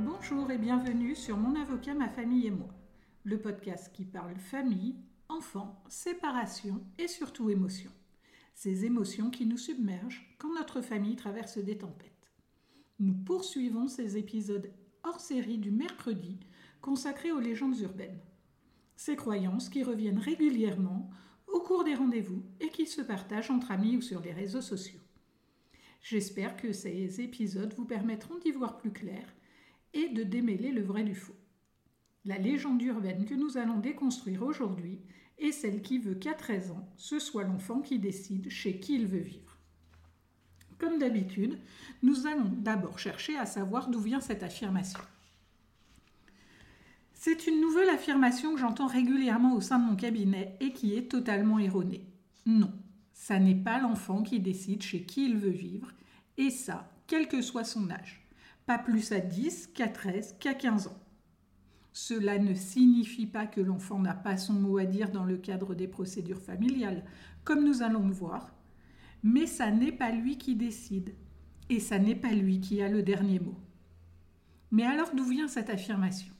Bonjour et bienvenue sur Mon avocat, ma famille et moi, le podcast qui parle famille, enfants, séparation et surtout émotions. Ces émotions qui nous submergent quand notre famille traverse des tempêtes. Nous poursuivons ces épisodes hors série du mercredi consacrés aux légendes urbaines. Ces croyances qui reviennent régulièrement au cours des rendez-vous et qui se partagent entre amis ou sur les réseaux sociaux. J'espère que ces épisodes vous permettront d'y voir plus clair et de démêler le vrai du faux. La légende urbaine que nous allons déconstruire aujourd'hui est celle qui veut qu'à 13 ans, ce soit l'enfant qui décide chez qui il veut vivre. Comme d'habitude, nous allons d'abord chercher à savoir d'où vient cette affirmation. C'est une nouvelle affirmation que j'entends régulièrement au sein de mon cabinet et qui est totalement erronée. Non, ça n'est pas l'enfant qui décide chez qui il veut vivre, et ça, quel que soit son âge pas plus à 10 qu'à 13 qu'à 15 ans. Cela ne signifie pas que l'enfant n'a pas son mot à dire dans le cadre des procédures familiales, comme nous allons le voir, mais ça n'est pas lui qui décide, et ça n'est pas lui qui a le dernier mot. Mais alors d'où vient cette affirmation?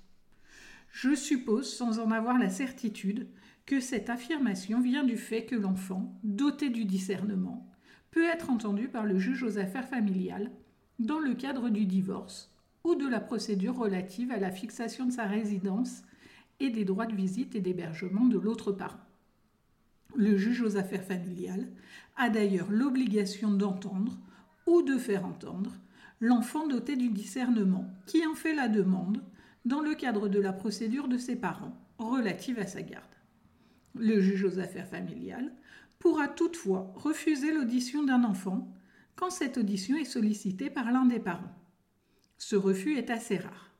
Je suppose, sans en avoir la certitude, que cette affirmation vient du fait que l'enfant, doté du discernement, peut être entendu par le juge aux affaires familiales dans le cadre du divorce ou de la procédure relative à la fixation de sa résidence et des droits de visite et d'hébergement de l'autre parent. Le juge aux affaires familiales a d'ailleurs l'obligation d'entendre ou de faire entendre l'enfant doté du discernement qui en fait la demande dans le cadre de la procédure de ses parents relative à sa garde. Le juge aux affaires familiales pourra toutefois refuser l'audition d'un enfant quand cette audition est sollicitée par l'un des parents. Ce refus est assez rare.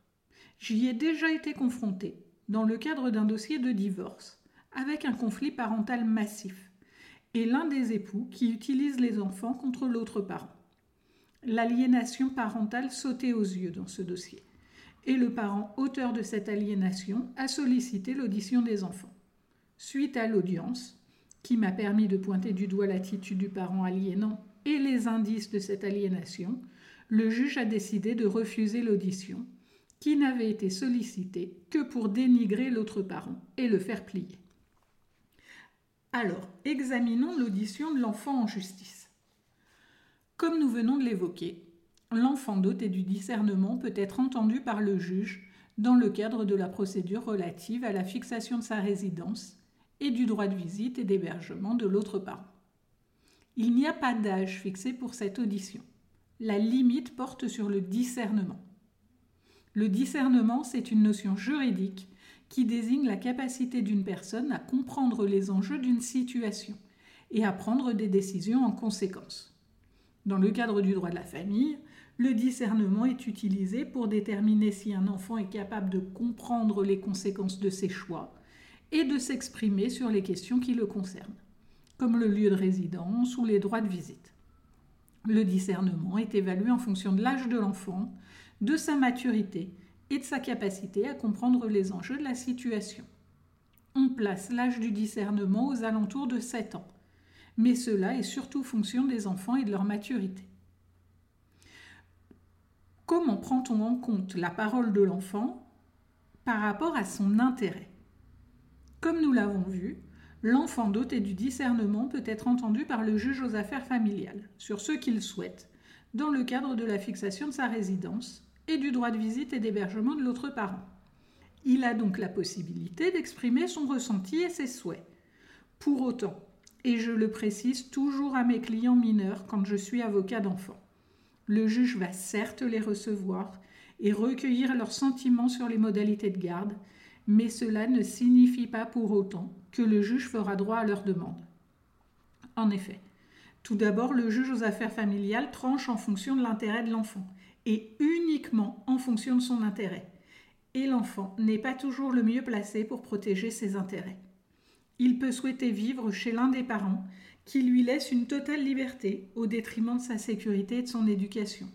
J'y ai déjà été confronté dans le cadre d'un dossier de divorce avec un conflit parental massif et l'un des époux qui utilise les enfants contre l'autre parent. L'aliénation parentale sautait aux yeux dans ce dossier et le parent auteur de cette aliénation a sollicité l'audition des enfants. Suite à l'audience, qui m'a permis de pointer du doigt l'attitude du parent aliénant et les indices de cette aliénation, le juge a décidé de refuser l'audition, qui n'avait été sollicitée que pour dénigrer l'autre parent et le faire plier. Alors, examinons l'audition de l'enfant en justice. Comme nous venons de l'évoquer, l'enfant doté du discernement peut être entendu par le juge dans le cadre de la procédure relative à la fixation de sa résidence et du droit de visite et d'hébergement de l'autre parent. Il n'y a pas d'âge fixé pour cette audition. La limite porte sur le discernement. Le discernement, c'est une notion juridique qui désigne la capacité d'une personne à comprendre les enjeux d'une situation et à prendre des décisions en conséquence. Dans le cadre du droit de la famille, le discernement est utilisé pour déterminer si un enfant est capable de comprendre les conséquences de ses choix et de s'exprimer sur les questions qui le concernent comme le lieu de résidence ou les droits de visite. Le discernement est évalué en fonction de l'âge de l'enfant, de sa maturité et de sa capacité à comprendre les enjeux de la situation. On place l'âge du discernement aux alentours de 7 ans, mais cela est surtout fonction des enfants et de leur maturité. Comment prend-on en compte la parole de l'enfant par rapport à son intérêt? Comme nous l'avons vu, l'enfant doté du discernement peut être entendu par le juge aux affaires familiales sur ce qu'il souhaite, dans le cadre de la fixation de sa résidence et du droit de visite et d'hébergement de l'autre parent. Il a donc la possibilité d'exprimer son ressenti et ses souhaits. Pour autant, et je le précise toujours à mes clients mineurs quand je suis avocat d'enfant, le juge va certes les recevoir et recueillir leurs sentiments sur les modalités de garde, mais cela ne signifie pas pour autant que le juge fera droit à leur demande. En effet, tout d'abord, le juge aux affaires familiales tranche en fonction de l'intérêt de l'enfant, et uniquement en fonction de son intérêt. Et l'enfant n'est pas toujours le mieux placé pour protéger ses intérêts. Il peut souhaiter vivre chez l'un des parents qui lui laisse une totale liberté au détriment de sa sécurité et de son éducation.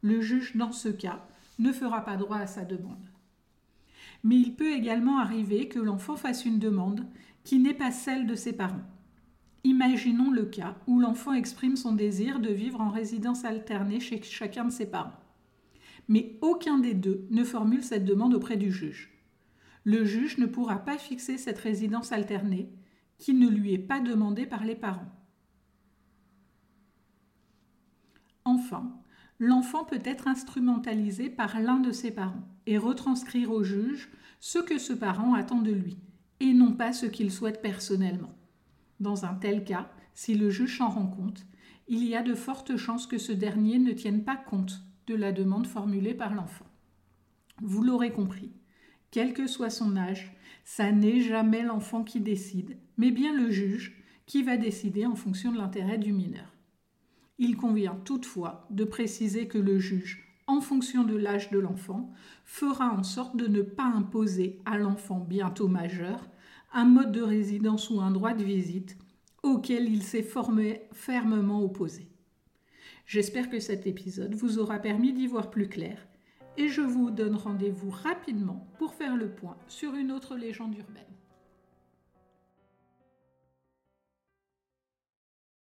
Le juge, dans ce cas, ne fera pas droit à sa demande mais il peut également arriver que l'enfant fasse une demande qui n'est pas celle de ses parents. Imaginons le cas où l'enfant exprime son désir de vivre en résidence alternée chez chacun de ses parents. mais aucun des deux ne formule cette demande auprès du juge. Le juge ne pourra pas fixer cette résidence alternée qui ne lui est pas demandée par les parents. Enfin, l'enfant peut être instrumentalisé par l'un de ses parents et retranscrire au juge ce que ce parent attend de lui, et non pas ce qu'il souhaite personnellement. Dans un tel cas, si le juge s'en rend compte, il y a de fortes chances que ce dernier ne tienne pas compte de la demande formulée par l'enfant. Vous l'aurez compris, quel que soit son âge, ça n'est jamais l'enfant qui décide, mais bien le juge qui va décider en fonction de l'intérêt du mineur. Il convient toutefois de préciser que le juge, en fonction de l'âge de l'enfant, fera en sorte de ne pas imposer à l'enfant bientôt majeur un mode de résidence ou un droit de visite auquel il s'est fermement opposé. J'espère que cet épisode vous aura permis d'y voir plus clair et je vous donne rendez-vous rapidement pour faire le point sur une autre légende urbaine.